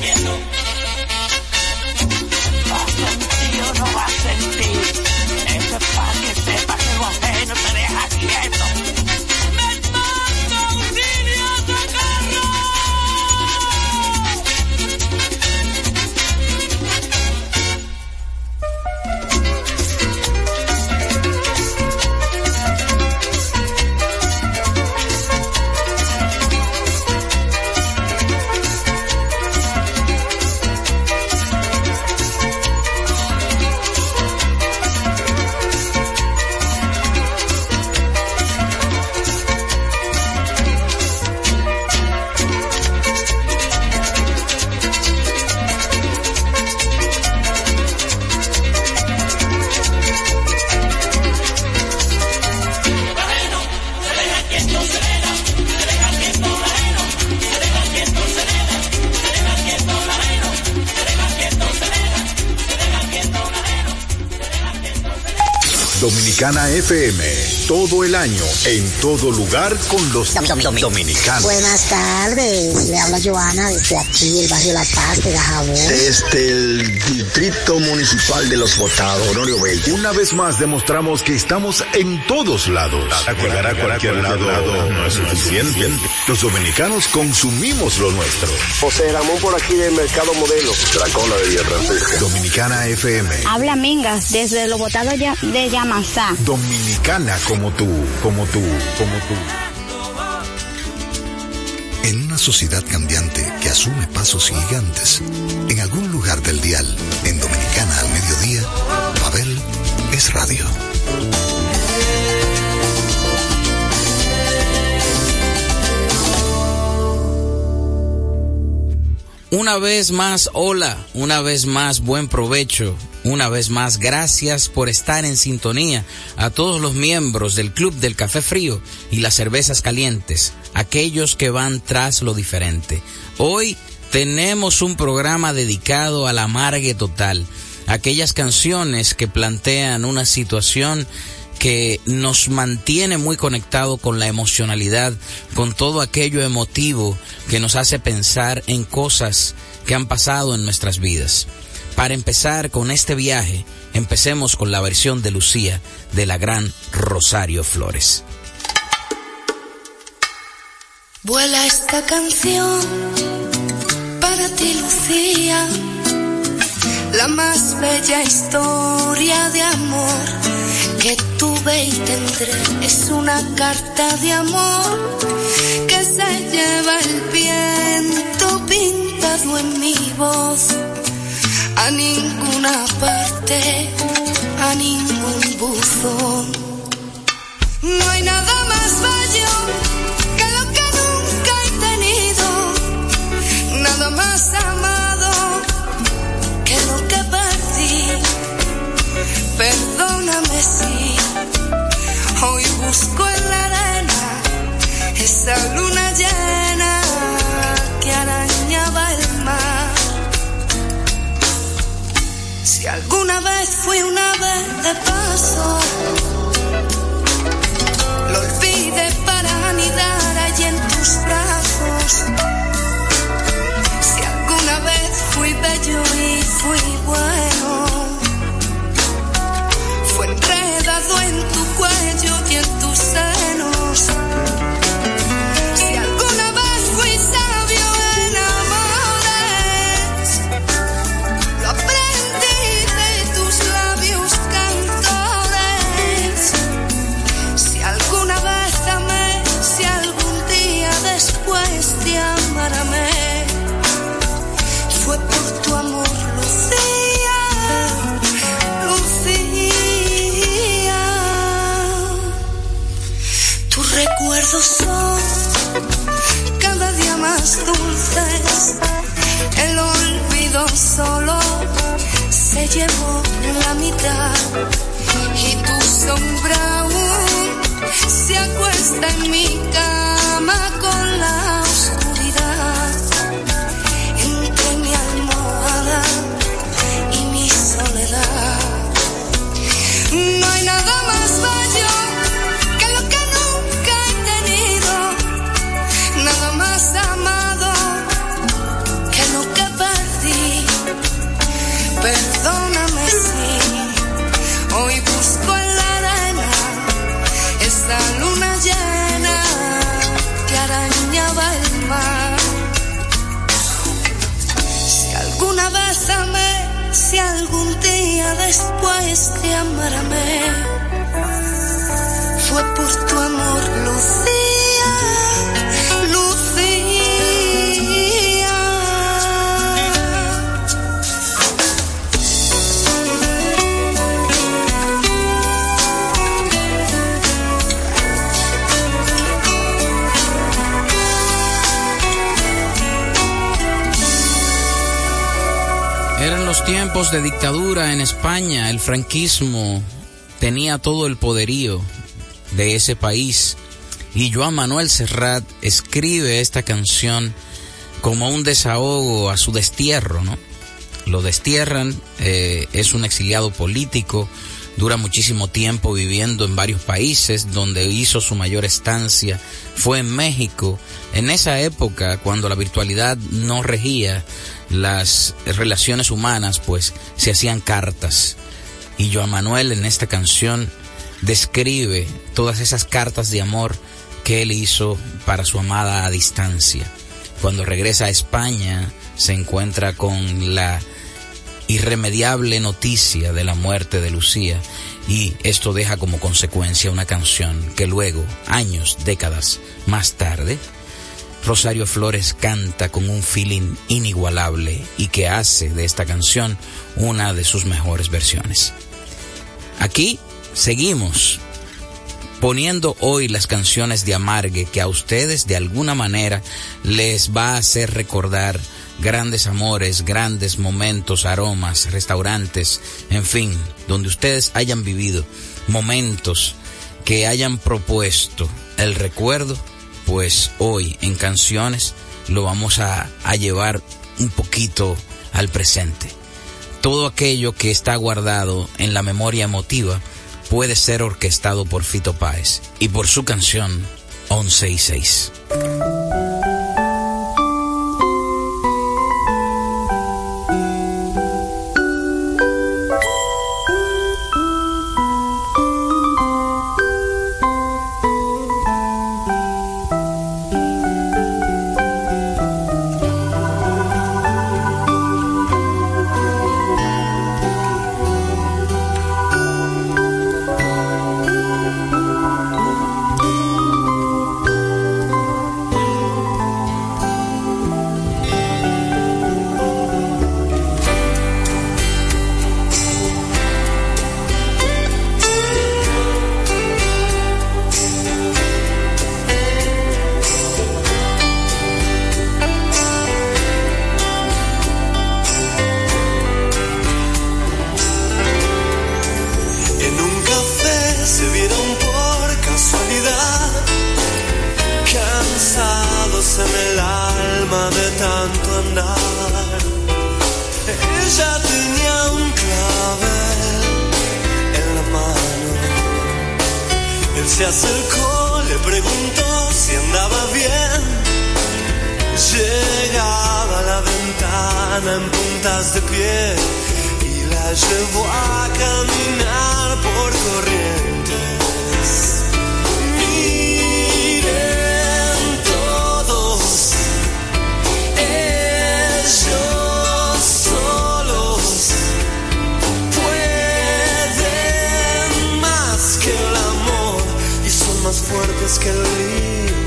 rompiendo. FM, todo el año, en todo lugar con los dominicanos. Buenas tardes, le habla Joana desde aquí, el barrio La Paz de Gajabón. Desde el Distrito Municipal de Los Botados, Honorio Bello. Una vez más demostramos que estamos en todos lados. Llegar a cualquier lado no es suficiente. Los dominicanos consumimos lo nuestro. José Ramón por aquí del Mercado Modelo. Dracola de Villa Dominicana FM. Habla Mingas desde Los Botados de Yamasá. Dominicana como tú, como tú, como tú. En una sociedad cambiante que asume pasos gigantes, en algún lugar del dial, en Dominicana al mediodía, Babel es radio. Una vez más, hola, una vez más, buen provecho, una vez más, gracias por estar en sintonía a todos los miembros del Club del Café Frío y las Cervezas Calientes, aquellos que van tras lo diferente. Hoy tenemos un programa dedicado a la amargue total, aquellas canciones que plantean una situación que nos mantiene muy conectado con la emocionalidad, con todo aquello emotivo que nos hace pensar en cosas que han pasado en nuestras vidas. Para empezar con este viaje, empecemos con la versión de Lucía de la gran Rosario Flores. Vuela esta canción para ti, Lucía, la más bella historia de amor que tuve y tendré. Es una carta de amor que se lleva el viento pintado en mi voz a ninguna parte, a ningún buzón. No hay nada más bello que lo que nunca he tenido, nada más amado que lo que perdí. Perdóname si hoy busco en la arena esa luna lo olvide para anidar allí en tus brazos. Si alguna vez fui bello y fui bueno, fue enredado en tu el franquismo tenía todo el poderío de ese país y Joan Manuel Serrat escribe esta canción como un desahogo a su destierro, ¿no? Lo destierran, eh, es un exiliado político, dura muchísimo tiempo viviendo en varios países, donde hizo su mayor estancia fue en México, en esa época cuando la virtualidad no regía las relaciones humanas, pues se hacían cartas. Y Joan Manuel en esta canción describe todas esas cartas de amor que él hizo para su amada a distancia. Cuando regresa a España se encuentra con la irremediable noticia de la muerte de Lucía y esto deja como consecuencia una canción que luego, años, décadas más tarde, Rosario Flores canta con un feeling inigualable y que hace de esta canción una de sus mejores versiones. Aquí seguimos poniendo hoy las canciones de Amargue que a ustedes de alguna manera les va a hacer recordar grandes amores, grandes momentos, aromas, restaurantes, en fin, donde ustedes hayan vivido momentos que hayan propuesto el recuerdo, pues hoy en canciones lo vamos a, a llevar un poquito al presente. Todo aquello que está guardado en la memoria emotiva puede ser orquestado por Fito Páez y por su canción 11 y 6. Ventana en puntas de pie y la llevó a caminar por corrientes. Miren todos, ellos solos pueden más que el amor y son más fuertes que el limbo.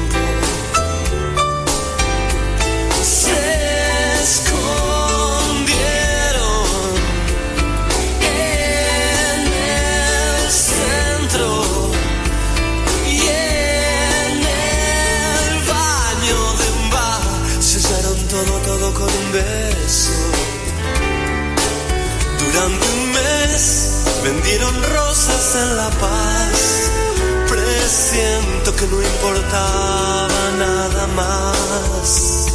Vendieron rosas en La Paz. Presiento que no importaba nada más.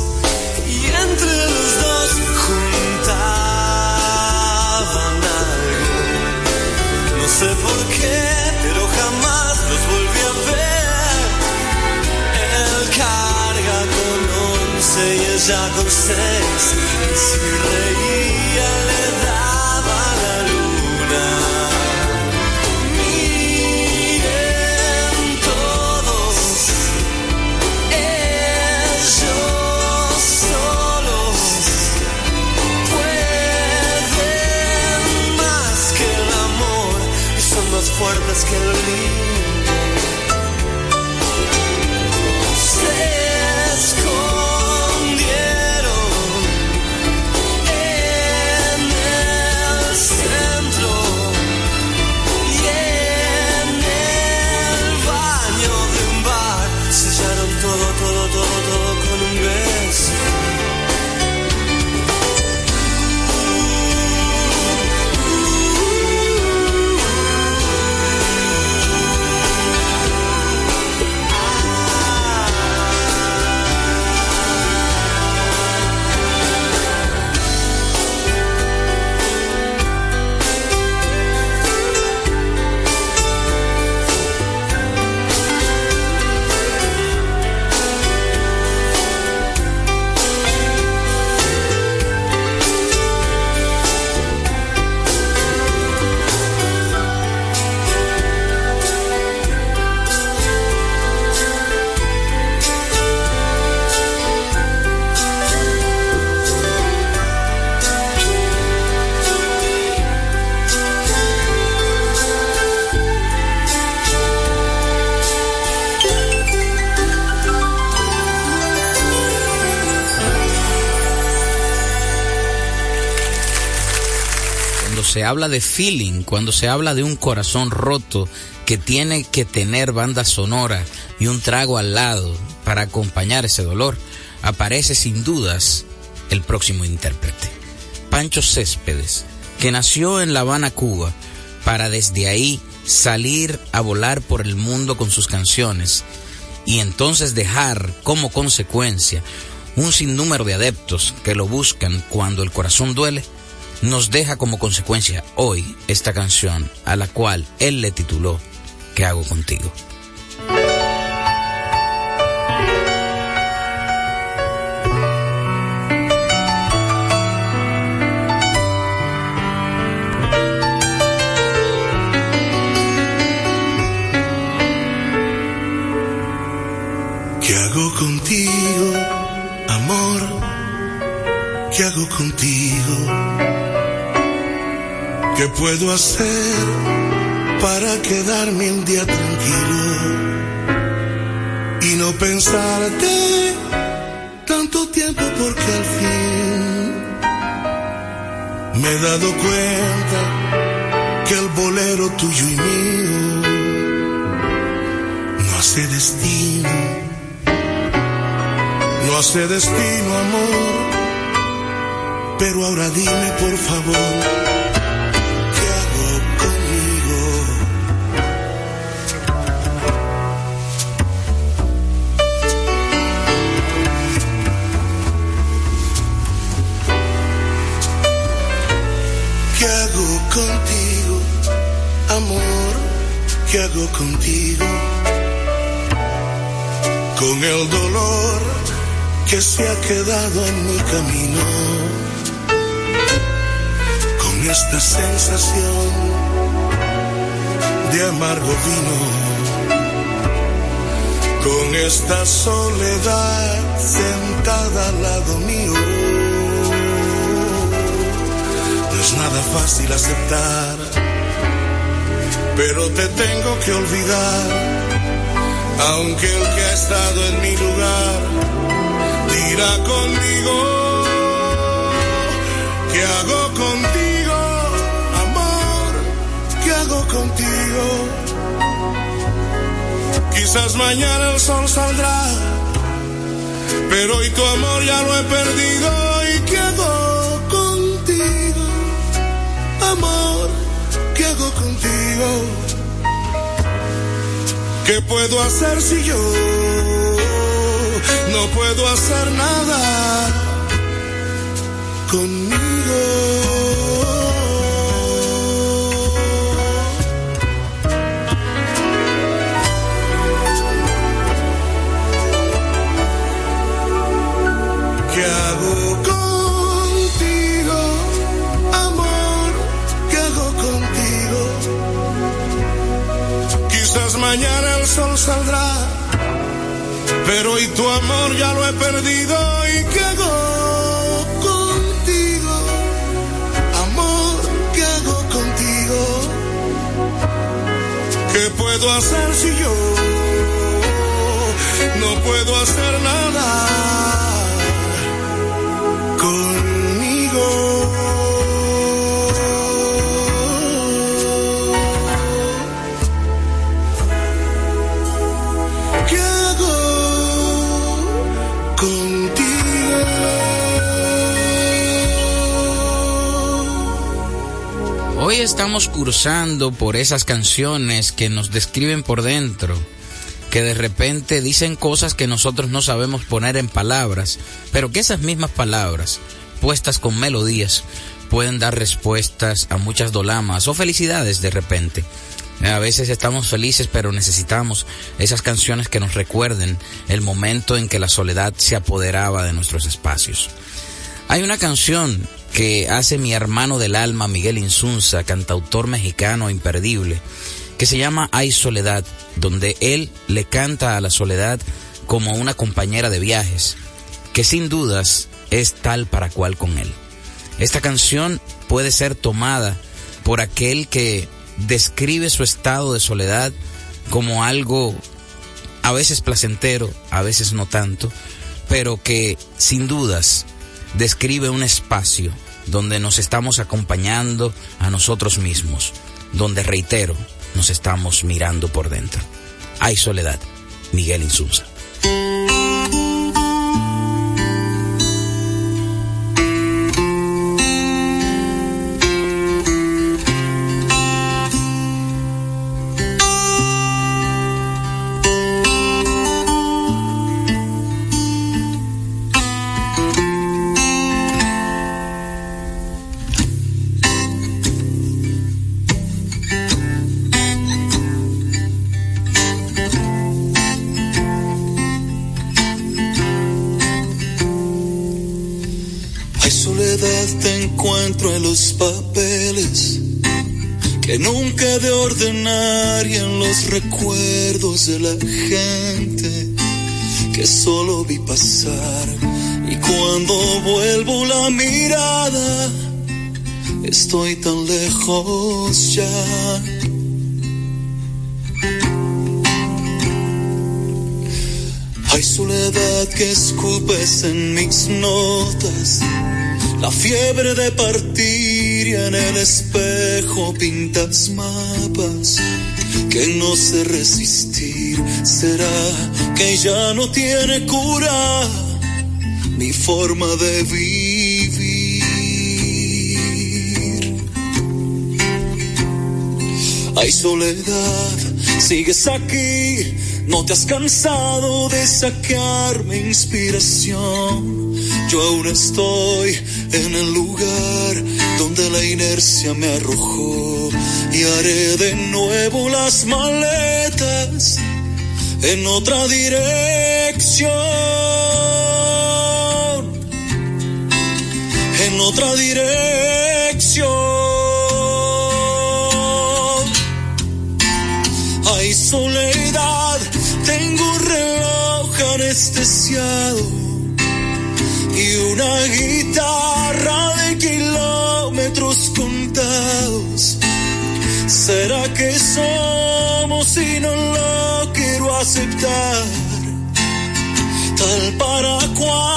Y entre los dos juntaban algo. No sé por qué, pero jamás los volví a ver. Él carga con once y ella con seis. Y si reía le más fuertes que el limbo. Habla de feeling, cuando se habla de un corazón roto que tiene que tener banda sonora y un trago al lado para acompañar ese dolor, aparece sin dudas el próximo intérprete. Pancho Céspedes, que nació en La Habana, Cuba, para desde ahí salir a volar por el mundo con sus canciones y entonces dejar como consecuencia un sinnúmero de adeptos que lo buscan cuando el corazón duele, nos deja como consecuencia hoy esta canción a la cual él le tituló ¿Qué hago contigo? ¿Qué hago contigo, amor? ¿Qué hago contigo? ¿Qué puedo hacer para quedarme un día tranquilo y no pensarte tanto tiempo porque al fin me he dado cuenta que el bolero tuyo y mío no hace destino, no hace destino amor, pero ahora dime por favor. ¿Qué hago contigo? Con el dolor que se ha quedado en mi camino, con esta sensación de amargo vino, con esta soledad sentada al lado mío. No es nada fácil aceptar, pero te tengo que olvidar. Aunque el que ha estado en mi lugar dirá conmigo, ¿qué hago contigo, amor? ¿Qué hago contigo? Quizás mañana el sol saldrá, pero hoy tu amor ya lo he perdido. ¿Y qué hago contigo, amor? ¿Qué hago contigo? ¿Qué puedo hacer si yo no puedo hacer nada conmigo? Pero hoy tu amor ya lo he perdido. ¿Y qué hago contigo? Amor, ¿qué hago contigo? puedo hacer si yo no puedo hacer nada estamos cursando por esas canciones que nos describen por dentro, que de repente dicen cosas que nosotros no sabemos poner en palabras, pero que esas mismas palabras, puestas con melodías, pueden dar respuestas a muchas dolamas o felicidades de repente. A veces estamos felices, pero necesitamos esas canciones que nos recuerden el momento en que la soledad se apoderaba de nuestros espacios. Hay una canción que hace mi hermano del alma, Miguel Insunza, cantautor mexicano imperdible, que se llama Hay Soledad, donde él le canta a la soledad como una compañera de viajes, que sin dudas es tal para cual con él. Esta canción puede ser tomada por aquel que describe su estado de soledad como algo a veces placentero, a veces no tanto, pero que sin dudas describe un espacio donde nos estamos acompañando a nosotros mismos, donde reitero, nos estamos mirando por dentro. Hay soledad, Miguel Insunza. Y en los recuerdos de la gente que solo vi pasar. Y cuando vuelvo la mirada, estoy tan lejos ya. Hay soledad que escupes en mis notas, la fiebre de partir y en el espejo pintas mapas que no sé resistir. ¿Será que ya no tiene cura mi forma de vivir? Hay soledad, sigues aquí, no te has cansado de sacarme inspiración. Yo aún estoy en el lugar donde la inercia me arrojó y haré de nuevo las maletas en otra dirección. En otra dirección. Anestesiado y una guitarra de kilómetros contados. ¿Será que somos y no lo quiero aceptar? Tal para cual.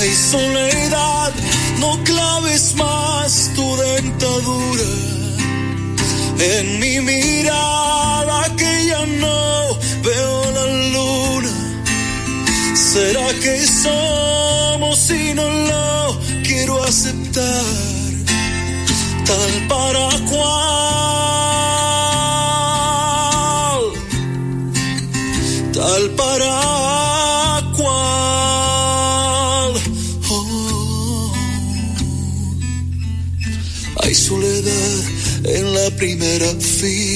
Hay soledad, no claves más tu dentadura en mi veo la luna. ¿Será que somos y no lo quiero aceptar? Tal para cual. Tal para cual. Oh. Hay soledad en la primera fila.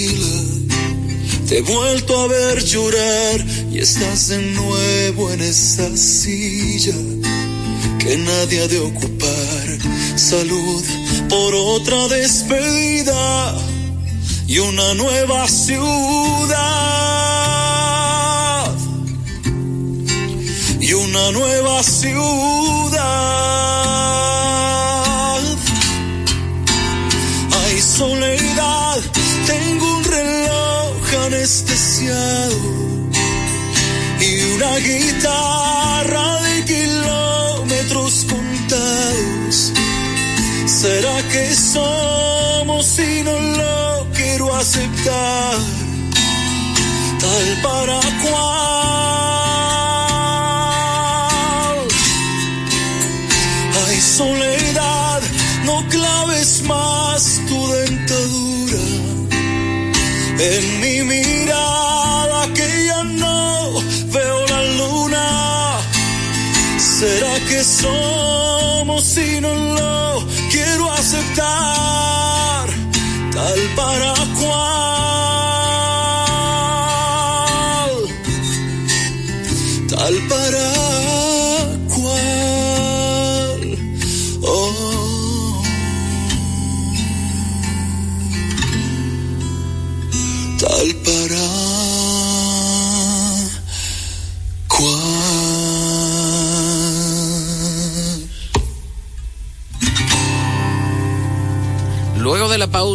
Te he vuelto a ver llorar y estás de nuevo en esa silla que nadie ha de ocupar. Salud por otra despedida y una nueva ciudad. Y una nueva ciudad. tengo un reloj anestesiado y una guitarra de kilómetros contados. ¿Será que somos y no lo quiero aceptar? Tal para cual. ¿Será que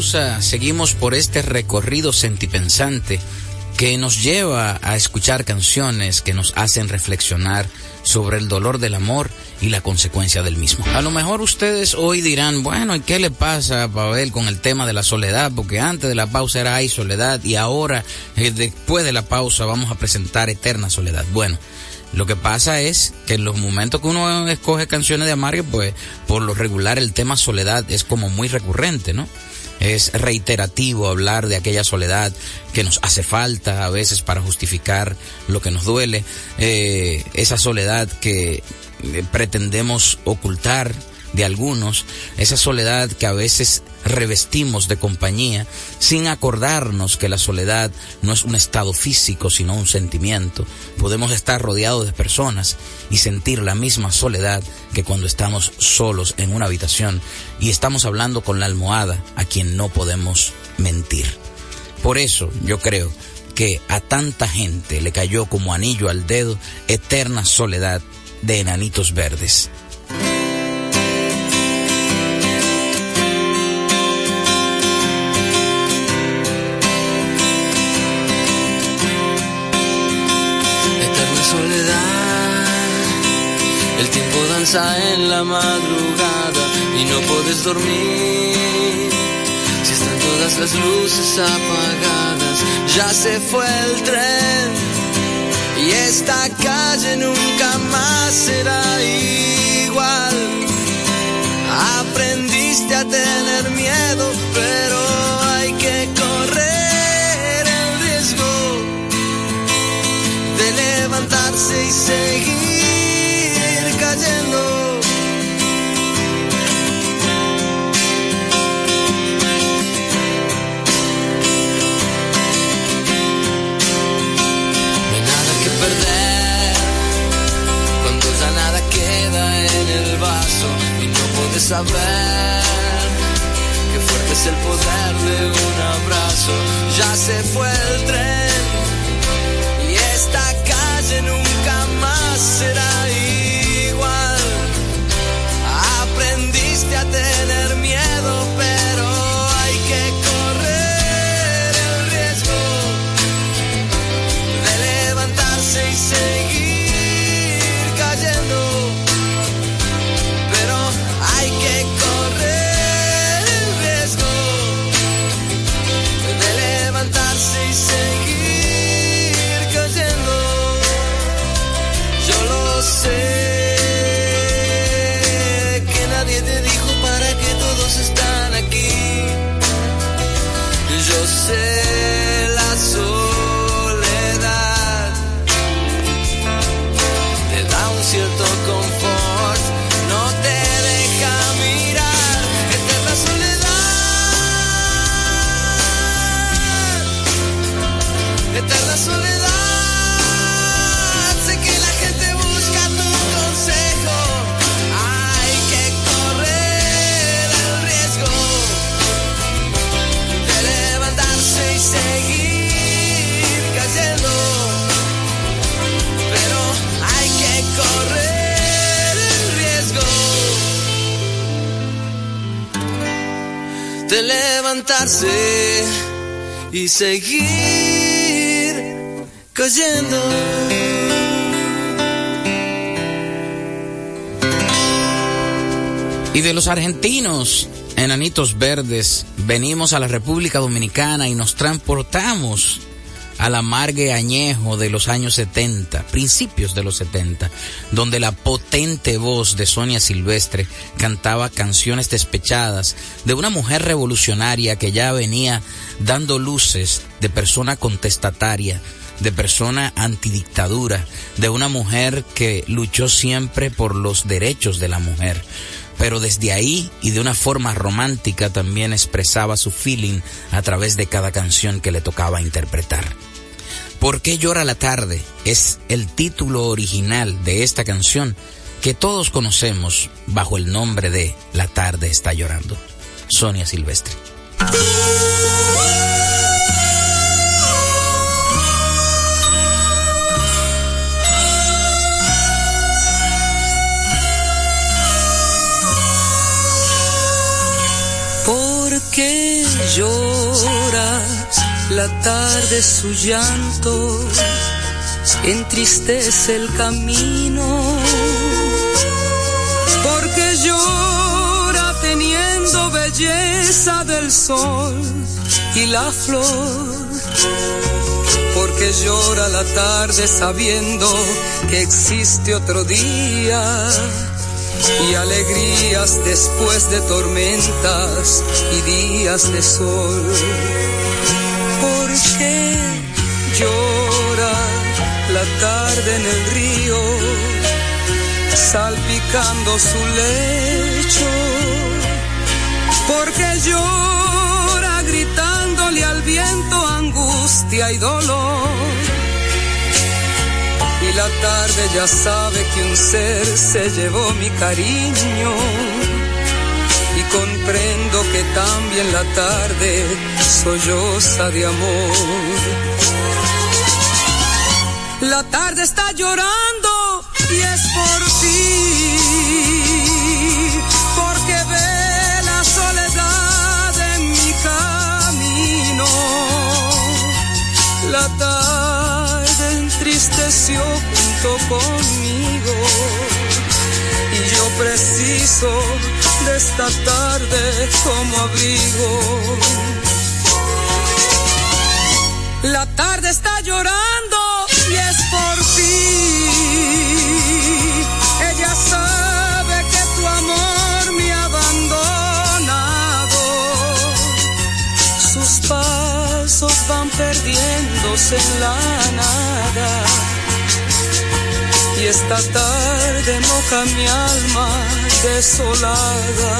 seguimos por este recorrido sentipensante que nos lleva a escuchar canciones que nos hacen reflexionar sobre el dolor del amor y la consecuencia del mismo. A lo mejor ustedes hoy dirán, bueno, ¿y qué le pasa a Pavel con el tema de la soledad? Porque antes de la pausa era hay soledad y ahora, eh, después de la pausa, vamos a presentar Eterna Soledad. Bueno, lo que pasa es que en los momentos que uno escoge canciones de Amargue, pues por lo regular el tema soledad es como muy recurrente, ¿no? Es reiterativo hablar de aquella soledad que nos hace falta a veces para justificar lo que nos duele, eh, esa soledad que eh, pretendemos ocultar de algunos, esa soledad que a veces revestimos de compañía sin acordarnos que la soledad no es un estado físico sino un sentimiento. Podemos estar rodeados de personas y sentir la misma soledad que cuando estamos solos en una habitación y estamos hablando con la almohada a quien no podemos mentir. Por eso yo creo que a tanta gente le cayó como anillo al dedo eterna soledad de enanitos verdes. Soledad, el tiempo danza en la madrugada y no puedes dormir. Si están todas las luces apagadas, ya se fue el tren y esta calle nunca más será igual. Aprendiste a tener miedo, pero saber qué fuerte es el poder de un abrazo. Ya se fue el tren seguir cayendo. Y de los argentinos, enanitos verdes, venimos a la República Dominicana y nos transportamos al amargue añejo de los años 70, principios de los 70, donde la potente voz de Sonia Silvestre cantaba canciones despechadas de una mujer revolucionaria que ya venía dando luces de persona contestataria, de persona antidictadura, de una mujer que luchó siempre por los derechos de la mujer pero desde ahí y de una forma romántica también expresaba su feeling a través de cada canción que le tocaba interpretar. ¿Por qué llora la tarde? Es el título original de esta canción que todos conocemos bajo el nombre de La tarde está llorando. Sonia Silvestre. que llora la tarde su llanto, entristece el camino, porque llora teniendo belleza del sol y la flor, porque llora la tarde sabiendo que existe otro día y alegrías después de tormentas y días de sol. ¿Por qué llora la tarde en el río, salpicando su lecho? Porque llora gritándole al viento angustia y dolor y la tarde ya sabe que un ser se llevó mi cariño. Y comprendo que también la tarde solloza de amor. La tarde está llorando y es por ti, porque ve la soledad en mi camino. La tarde entristeció junto conmigo y yo preciso de esta tarde como abrigo. La tarde está llorando y es por ti. Ella sabe que tu amor me ha abandonado. Sus pasos van perdiéndose en la nada. Y esta tarde moja mi alma desolada.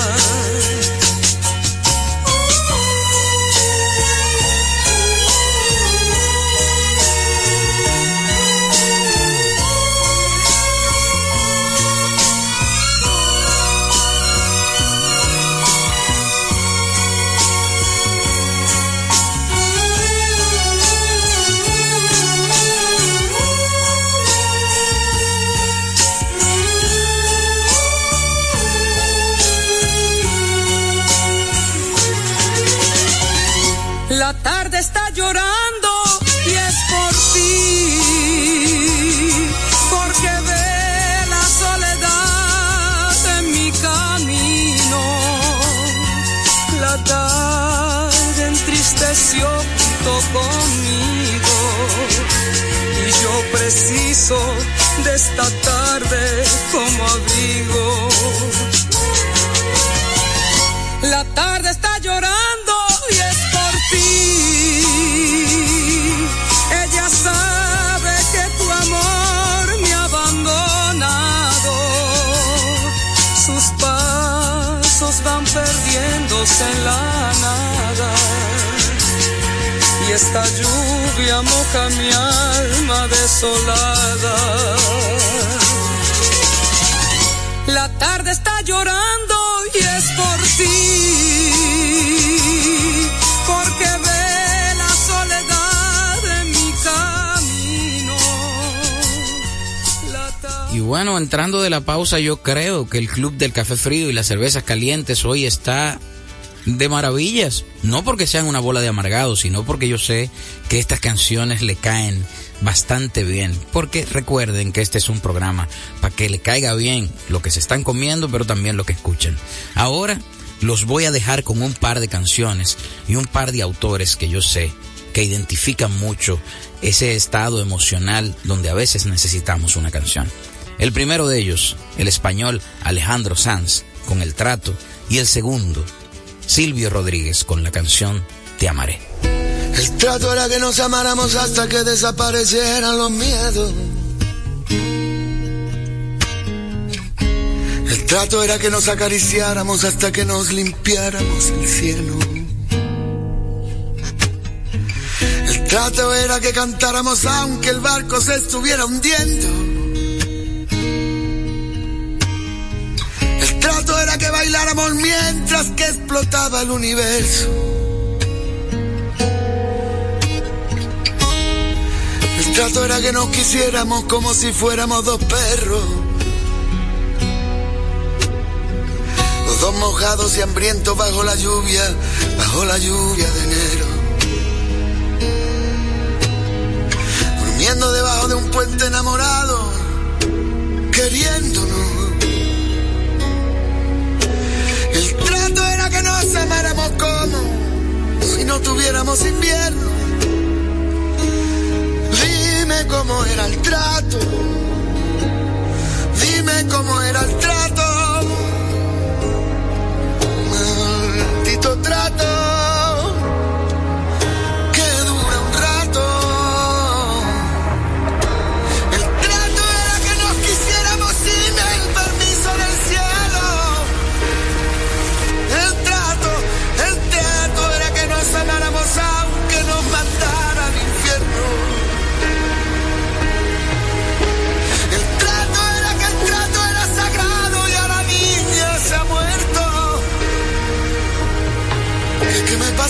La pausa, yo creo que el Club del Café Frío y las cervezas calientes hoy está de maravillas. No porque sean una bola de amargados, sino porque yo sé que estas canciones le caen bastante bien. Porque recuerden que este es un programa para que le caiga bien lo que se están comiendo, pero también lo que escuchan. Ahora los voy a dejar con un par de canciones y un par de autores que yo sé que identifican mucho ese estado emocional donde a veces necesitamos una canción. El primero de ellos, el español Alejandro Sanz, con El Trato, y el segundo, Silvio Rodríguez, con la canción Te Amaré. El trato era que nos amáramos hasta que desaparecieran los miedos. El trato era que nos acariciáramos hasta que nos limpiáramos el cielo. El trato era que cantáramos aunque el barco se estuviera hundiendo. Era que bailáramos mientras que explotaba el universo. El trato era que nos quisiéramos como si fuéramos dos perros. Los dos mojados y hambrientos bajo la lluvia, bajo la lluvia de enero. Durmiendo debajo de un puente enamorado, queriéndonos. El trato era que nos amáramos como si no tuviéramos invierno. Dime cómo era el trato. Dime cómo era el trato. Maldito trato.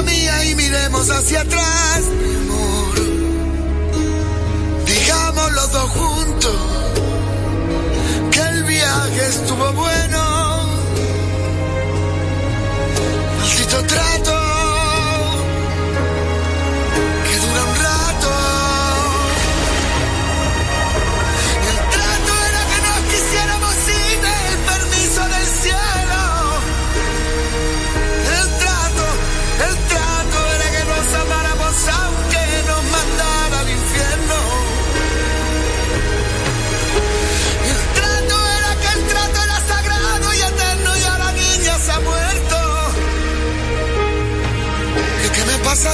Y miremos hacia atrás, mi amor, digamos los dos juntos que el viaje estuvo bueno. Maldito trato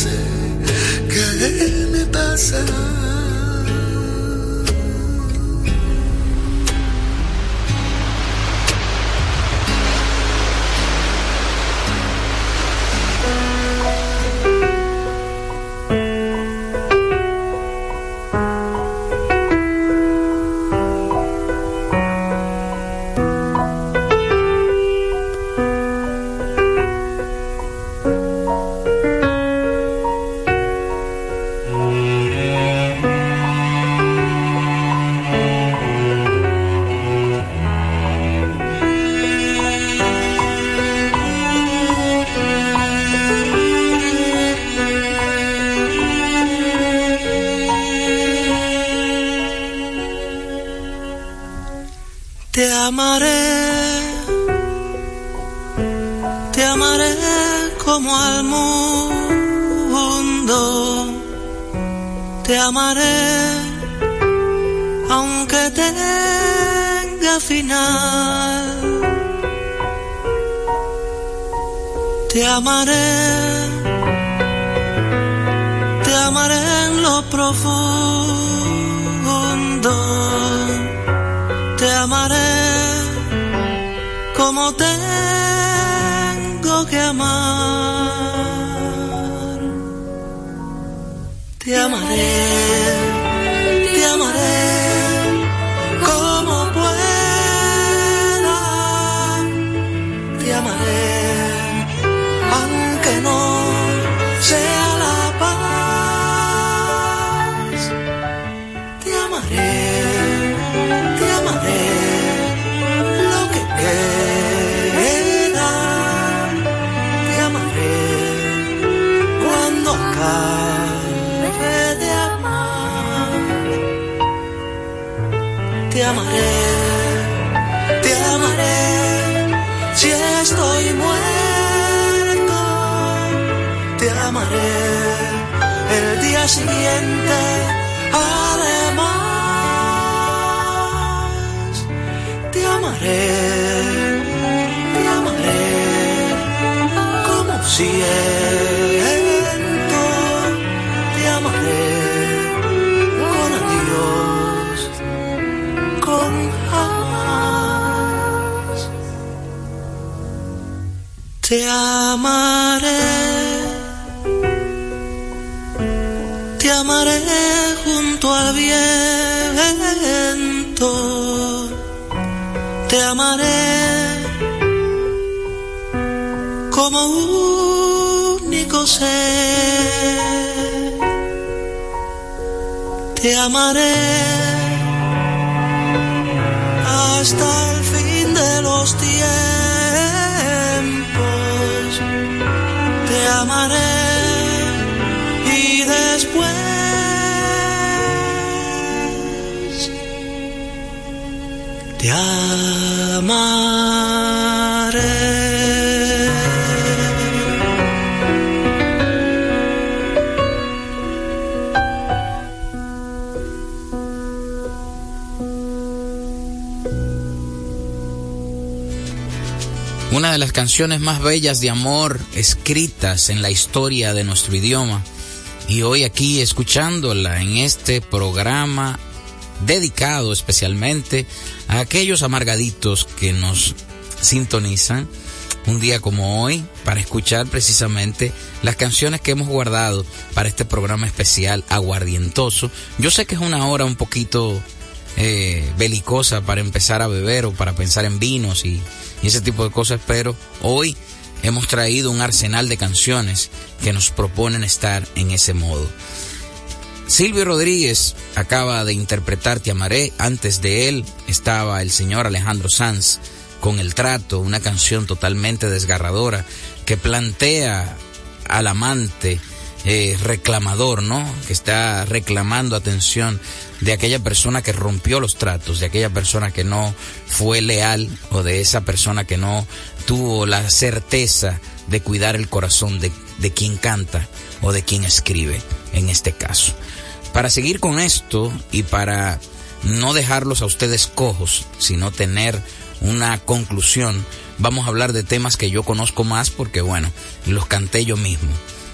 Dice, ¿qué me pasa? Amaré aunque tenga final, te amaré, te amaré en lo profundo, te amaré como tengo que amar, te amaré, te amaré, te amaré, si estoy muerto, te amaré. El día siguiente, además, te amaré, te amaré, como siento, Te amaré, te amaré junto al viento, te amaré como único ser, te amaré hasta el fin de los tiempos. Una de las canciones más bellas de amor escritas en la historia de nuestro idioma. Y hoy aquí escuchándola en este programa dedicado especialmente a aquellos amargaditos que nos sintonizan un día como hoy para escuchar precisamente las canciones que hemos guardado para este programa especial aguardientoso. Yo sé que es una hora un poquito eh, belicosa para empezar a beber o para pensar en vinos y, y ese tipo de cosas, pero hoy hemos traído un arsenal de canciones que nos proponen estar en ese modo. Silvio Rodríguez acaba de interpretar Te amaré, antes de él estaba el señor Alejandro Sanz con El Trato, una canción totalmente desgarradora que plantea al amante eh, reclamador, ¿no? Que está reclamando atención de aquella persona que rompió los tratos, de aquella persona que no fue leal o de esa persona que no tuvo la certeza de cuidar el corazón de, de quien canta o de quien escribe en este caso. Para seguir con esto y para no dejarlos a ustedes cojos, sino tener una conclusión, vamos a hablar de temas que yo conozco más porque bueno, los canté yo mismo.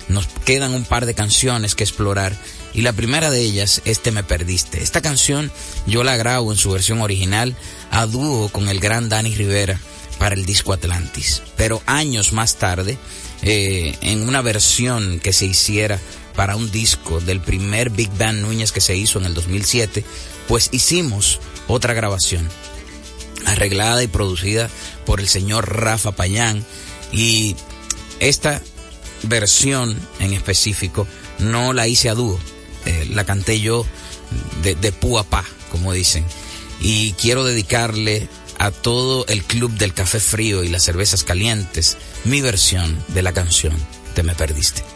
Nos quedan un par de canciones que explorar y la primera de ellas es Te me perdiste. Esta canción yo la grabo en su versión original a dúo con el gran Dani Rivera para el disco Atlantis. Pero años más tarde, eh, en una versión que se hiciera para un disco del primer Big Band Núñez que se hizo en el 2007, pues hicimos otra grabación arreglada y producida por el señor Rafa Payán y esta versión en específico no la hice a dúo, eh, la canté yo de, de a pa, como dicen. Y quiero dedicarle a todo el club del café frío y las cervezas calientes mi versión de la canción Te me perdiste.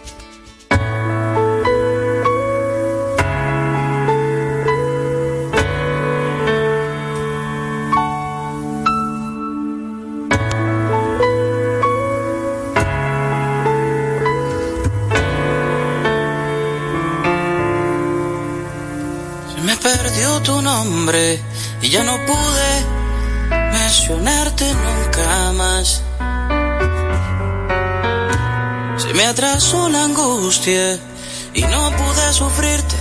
Y ya no pude mencionarte nunca más. Se me atrasó la angustia y no pude sufrirte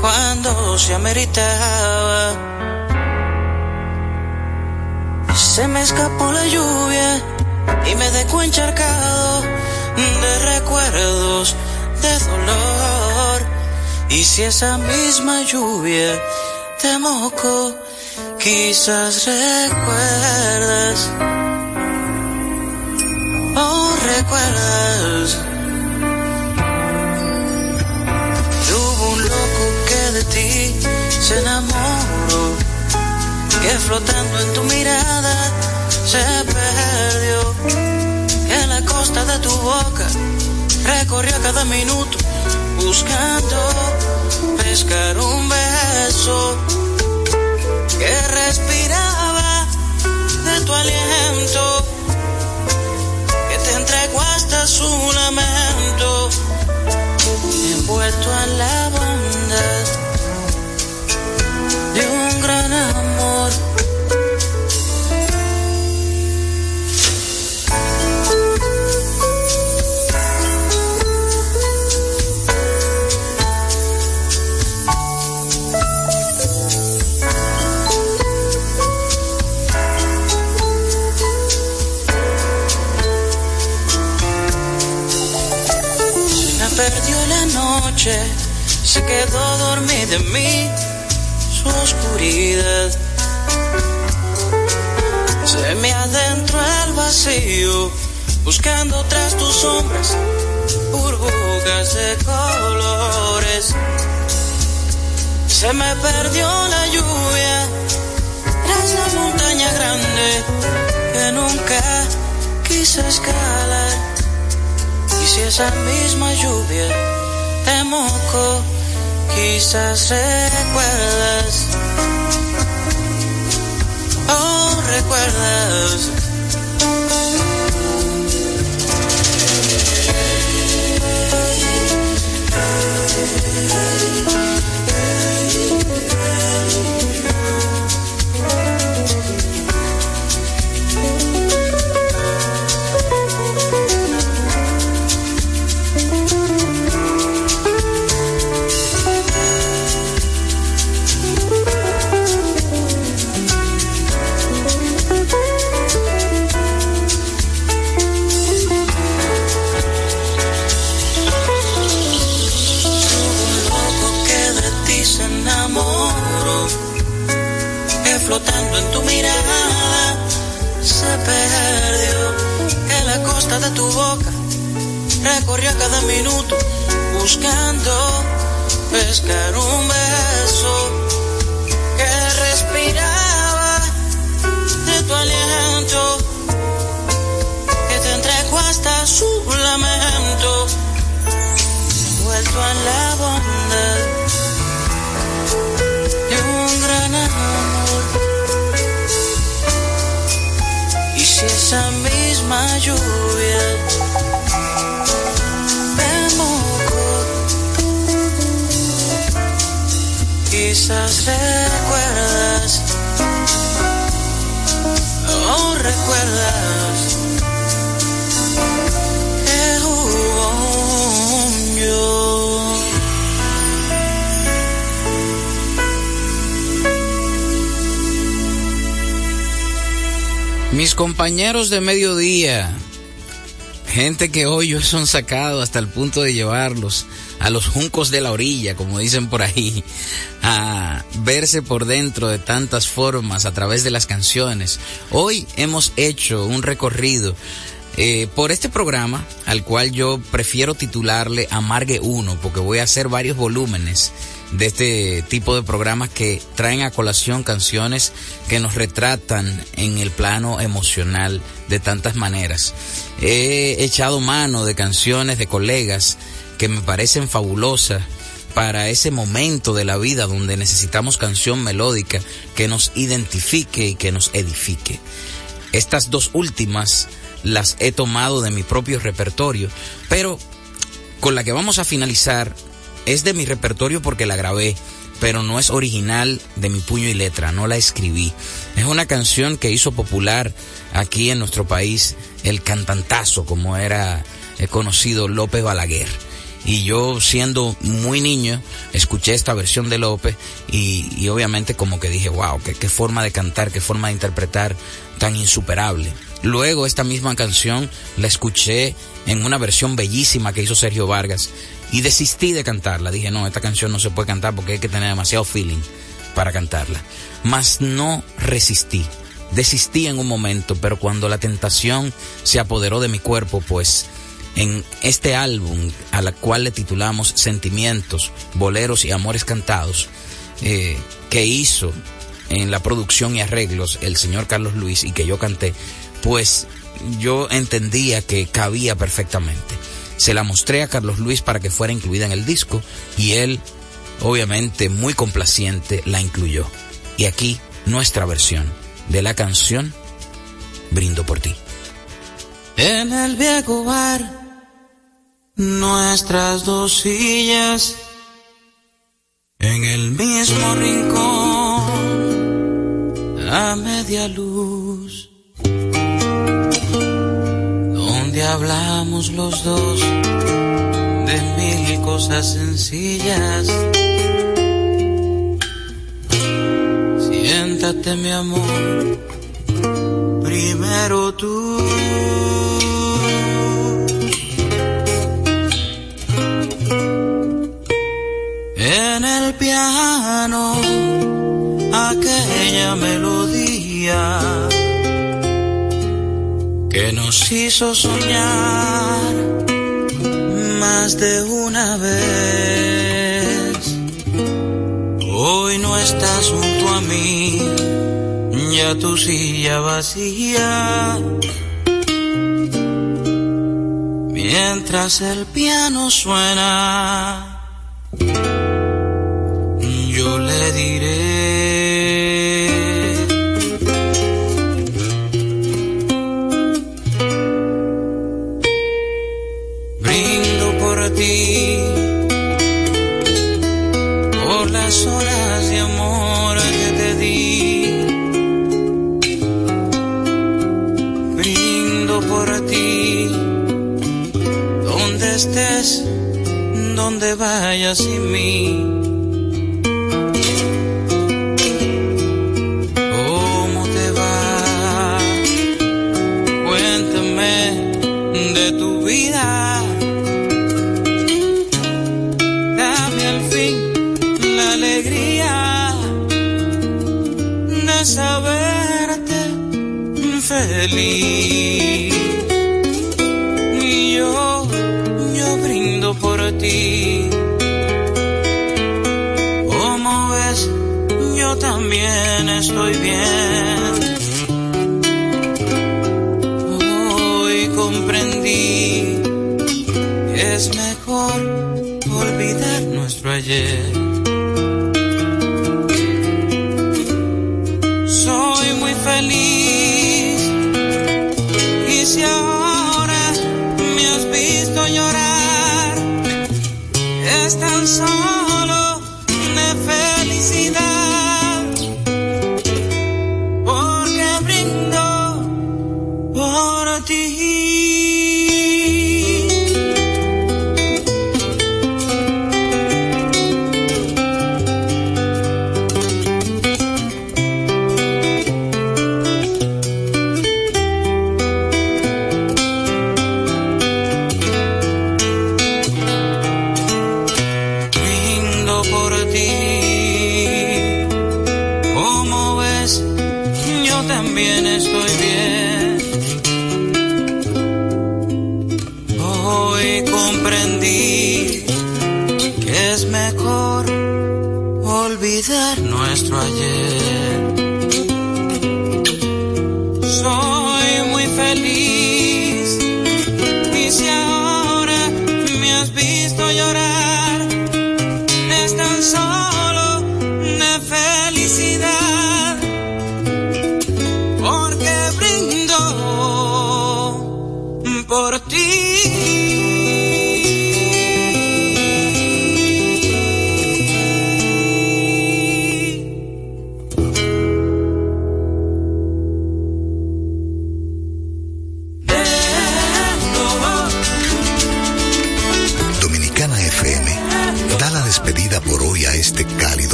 cuando se ameritaba. Se me escapó la lluvia y me dejó encharcado de recuerdos de dolor. Y si esa misma lluvia te mojó, quizás recuerdas. Oh, recuerdas. Hubo un loco que de ti se enamoró, que flotando en tu mirada se perdió, que en la costa de tu boca recorrió cada minuto buscando pescar un beso que respiraba de tu aliento, que te entregó hasta su lamento, envuelto en la se quedó dormida en mí su oscuridad. Se me adentró el vacío, buscando tras tus sombras burbujas de colores. Se me perdió la lluvia tras la montaña grande que nunca quise escalar. Y si esa misma lluvia te mojó, quizás recuerdas. Oh, recuerdas. De tu boca recorrió cada minuto buscando pescar un beso que respiraba de tu aliento, que te entregó hasta su lamento envuelto en la bondad de un gran amor. Y si esa misma lluvia. Mojó, quizás recuerdas, oh recuerdas Mis compañeros de mediodía, gente que hoy son sacados hasta el punto de llevarlos a los juncos de la orilla, como dicen por ahí, a verse por dentro de tantas formas a través de las canciones. Hoy hemos hecho un recorrido eh, por este programa, al cual yo prefiero titularle Amargue 1, porque voy a hacer varios volúmenes de este tipo de programas que traen a colación canciones que nos retratan en el plano emocional de tantas maneras. He echado mano de canciones de colegas que me parecen fabulosas para ese momento de la vida donde necesitamos canción melódica que nos identifique y que nos edifique. Estas dos últimas las he tomado de mi propio repertorio, pero con la que vamos a finalizar es de mi repertorio porque la grabé, pero no es original de mi puño y letra, no la escribí. Es una canción que hizo popular aquí en nuestro país el cantantazo, como era eh, conocido López Balaguer. Y yo siendo muy niño, escuché esta versión de López y, y obviamente como que dije, wow, qué, qué forma de cantar, qué forma de interpretar tan insuperable. Luego esta misma canción la escuché en una versión bellísima que hizo Sergio Vargas y desistí de cantarla. Dije, no, esta canción no se puede cantar porque hay que tener demasiado feeling para cantarla. Mas no resistí. Desistí en un momento, pero cuando la tentación se apoderó de mi cuerpo, pues en este álbum a la cual le titulamos Sentimientos, Boleros y Amores Cantados, eh, que hizo en la producción y arreglos el señor Carlos Luis y que yo canté, pues yo entendía que cabía perfectamente. Se la mostré a Carlos Luis para que fuera incluida en el disco y él, obviamente muy complaciente, la incluyó. Y aquí nuestra versión de la canción Brindo por ti. En el viejo bar, nuestras dos sillas, en el mismo rincón, a media luz, hablamos los dos de mil cosas sencillas. Siéntate mi amor, primero tú. En el piano, aquella melodía nos hizo soñar más de una vez. Hoy no estás junto a mí, ya tu silla vacía. Mientras el piano suena, donde vayas sin mí. Hoy comprendí que es mejor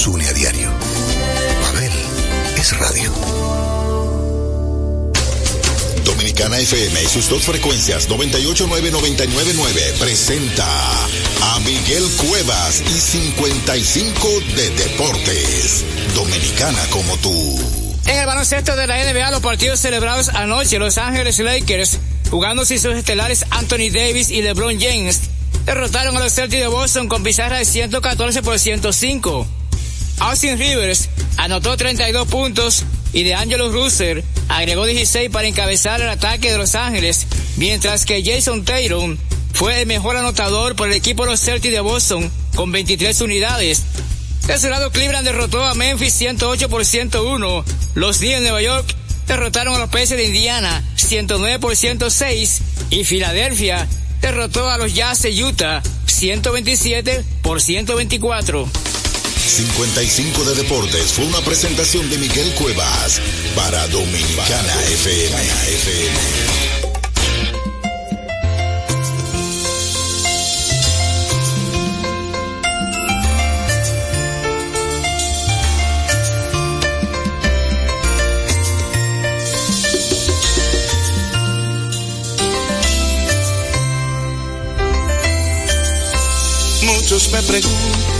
nos une a diario. Babel es radio. Dominicana FM y sus dos frecuencias 989-999 presenta a Miguel Cuevas y 55 de Deportes. Dominicana como tú. En el baloncesto de la NBA, los partidos celebrados anoche, Los Ángeles Lakers, jugando sin sus estelares Anthony Davis y LeBron James, derrotaron a los Celtics de Boston con pizarra de 114 por 105. Austin Rivers anotó 32 puntos y de Angelo Russell agregó 16 para encabezar el ataque de Los Ángeles, mientras que Jason Tatum fue el mejor anotador por el equipo de los Celtics de Boston con 23 unidades. De su lado, Cleveland derrotó a Memphis 108 por 101. Los Knicks de Nueva York derrotaron a los Pacers de Indiana 109 por 106 y Filadelfia derrotó a los Jazz de Utah 127 por 124. 55 de Deportes fue una presentación de Miguel Cuevas para Dominicana FM. FM. Muchos me preguntan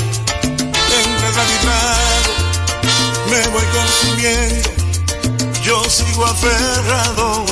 Me voy consumiendo, yo sigo aferrado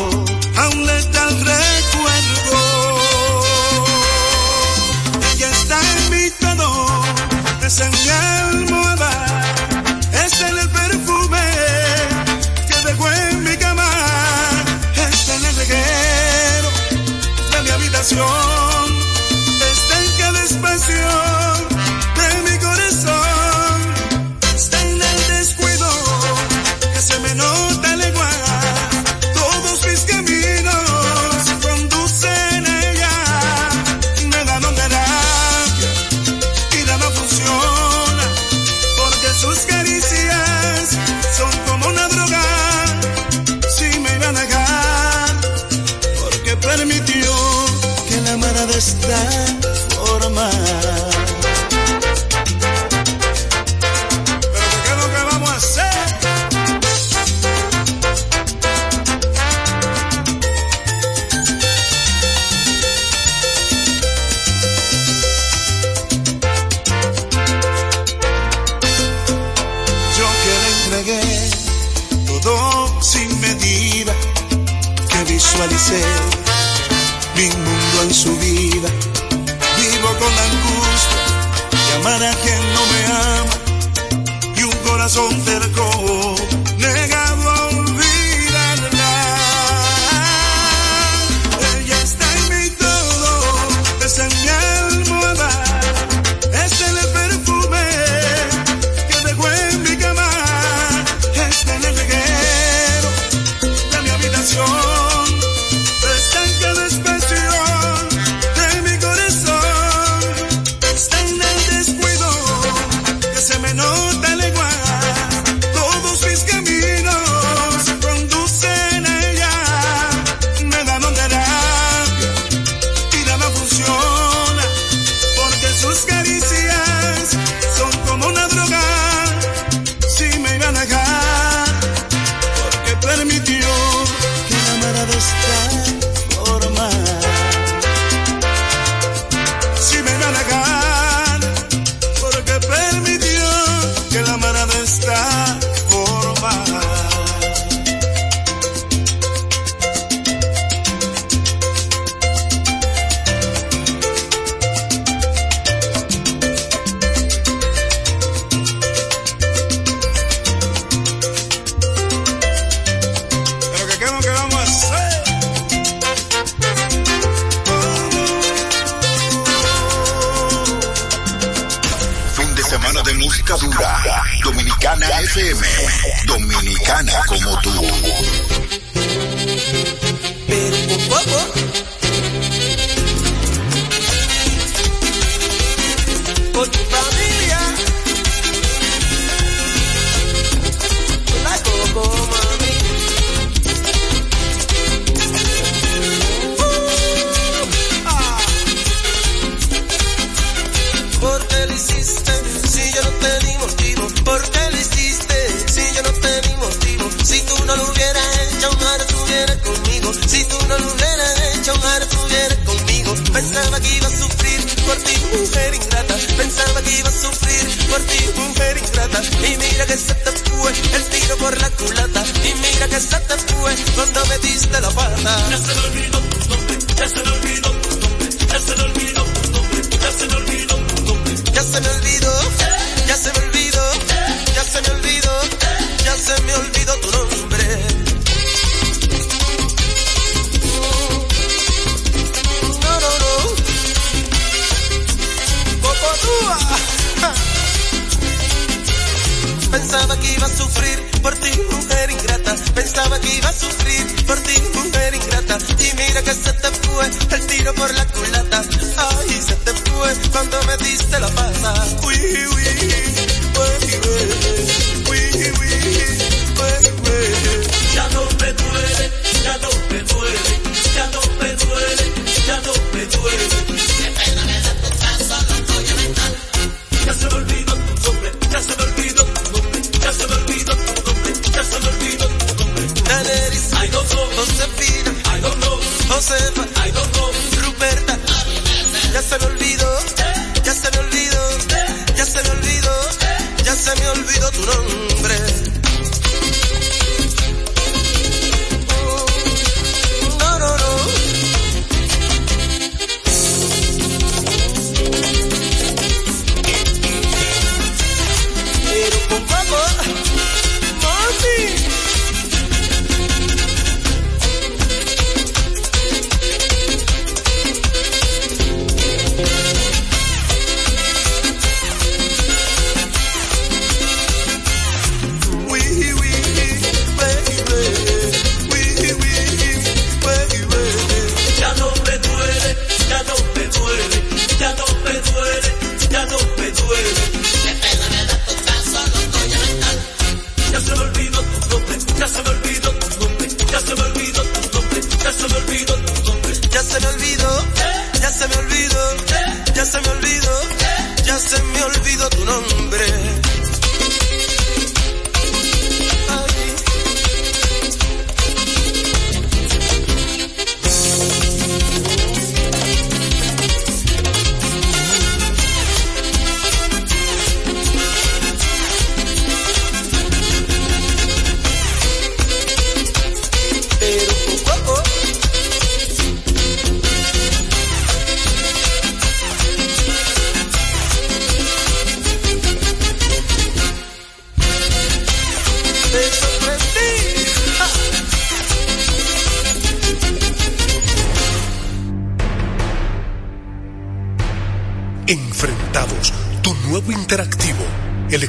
el tiro por la culata. Ay, se te fue cuando me diste la pata. Uy, uy. olvido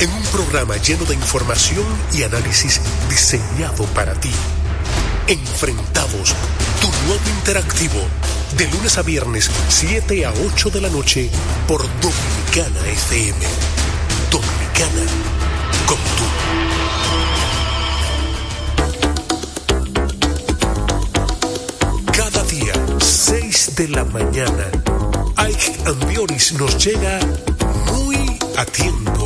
en un programa lleno de información y análisis diseñado para ti. Enfrentados, tu nuevo interactivo, de lunes a viernes, 7 a 8 de la noche, por Dominicana FM. Dominicana, con tú. Cada día, 6 de la mañana, Ike Ambioris nos llega muy a tiempo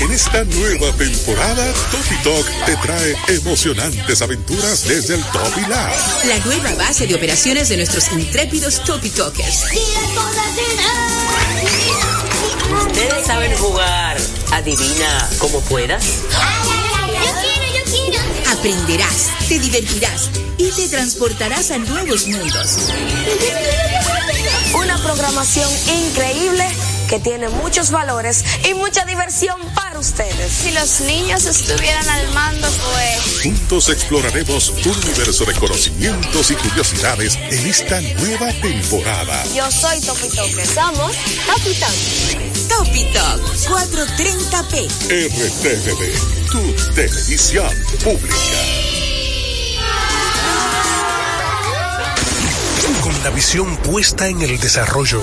En esta nueva temporada, Topi Talk te trae emocionantes aventuras desde el Topi Lab. La nueva base de operaciones de nuestros intrépidos Topi Talkers. Ustedes saben jugar. Adivina cómo puedas. Yo quiero, yo quiero. Aprenderás, te divertirás y te transportarás a nuevos mundos. Una programación increíble que tiene muchos valores y mucha diversión para ustedes. Si los niños estuvieran al mando, pues... Juntos exploraremos un universo de conocimientos y curiosidades en esta nueva temporada. Yo soy Topi Toque. Somos Topi Talk. Topi Talk 430p. RTVD, tu televisión pública. Con la visión puesta en el desarrollo,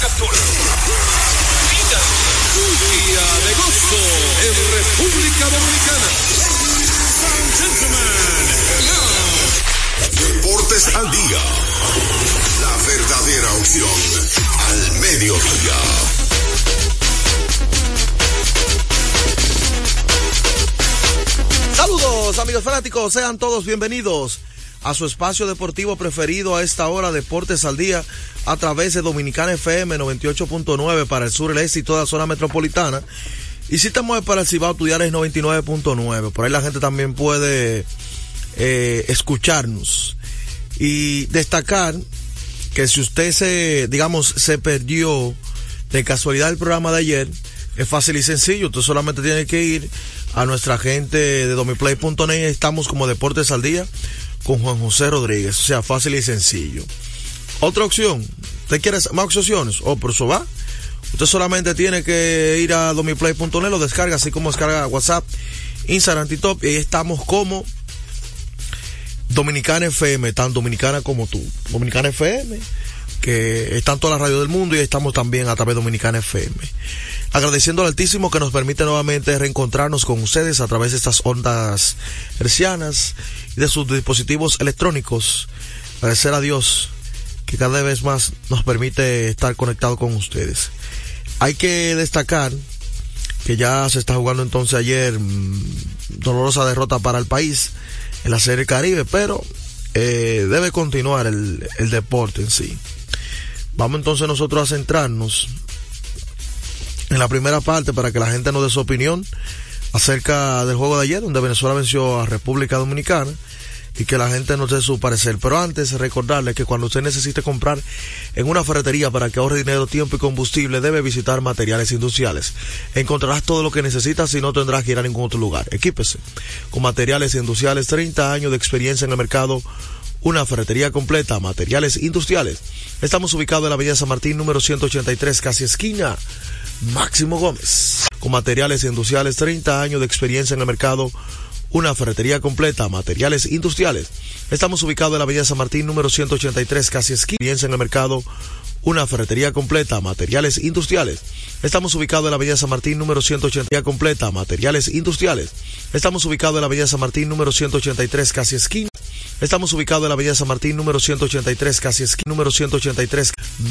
Captura. Mira. Un día de gozo en República Dominicana. Deportes al día. La verdadera opción al mediodía. Saludos amigos fanáticos, sean todos bienvenidos a su espacio deportivo preferido a esta hora, Deportes al Día, a través de Dominicana FM 98.9 para el sur, el este y toda la zona metropolitana. Y si te mueves para el Cibao, tu diario es 99.9. Por ahí la gente también puede eh, escucharnos. Y destacar que si usted se, digamos, se perdió de casualidad el programa de ayer, es fácil y sencillo. Usted solamente tiene que ir a nuestra gente de domiplay.net. Estamos como Deportes al Día con Juan José Rodríguez. O sea, fácil y sencillo. Otra opción. ¿Usted quiere más opciones? O por eso va. Usted solamente tiene que ir a domiplay.net, lo descarga, así como descarga WhatsApp, Instagram, TikTok, y ahí estamos como Dominicana FM, tan dominicana como tú. Dominicana FM, que está en toda la radio del mundo y estamos también a través de Dominicana FM. Agradeciendo al Altísimo que nos permite nuevamente reencontrarnos con ustedes a través de estas ondas hercianas y de sus dispositivos electrónicos. Agradecer a Dios que cada vez más nos permite estar conectado con ustedes. Hay que destacar que ya se está jugando entonces ayer mmm, dolorosa derrota para el país en la Serie Caribe, pero eh, debe continuar el, el deporte en sí. Vamos entonces nosotros a centrarnos en la primera parte para que la gente nos dé su opinión acerca del juego de ayer, donde Venezuela venció a República Dominicana y que la gente nos dé su parecer. Pero antes, recordarle que cuando usted necesite comprar en una ferretería para que ahorre dinero, tiempo y combustible, debe visitar materiales industriales. Encontrarás todo lo que necesitas y no tendrás que ir a ningún otro lugar. Equípese con materiales industriales, 30 años de experiencia en el mercado. Una ferretería completa, materiales industriales. Estamos ubicados en la Avenida San Martín, número 183, casi esquina. Máximo Gómez. Con materiales industriales, 30 años de experiencia en el mercado una ferretería completa, materiales industriales. Estamos ubicados en la Avenida San Martín, número 183, casi esquina en el mercado. Una ferretería completa, materiales industriales. Estamos ubicados en la Avenida San Martín, número 180, completa, materiales industriales. Estamos ubicados en la Avenida San Martín, número 183, casi esquina. Estamos ubicados en la Avenida San Martín, número 183, casi esquina, número 183.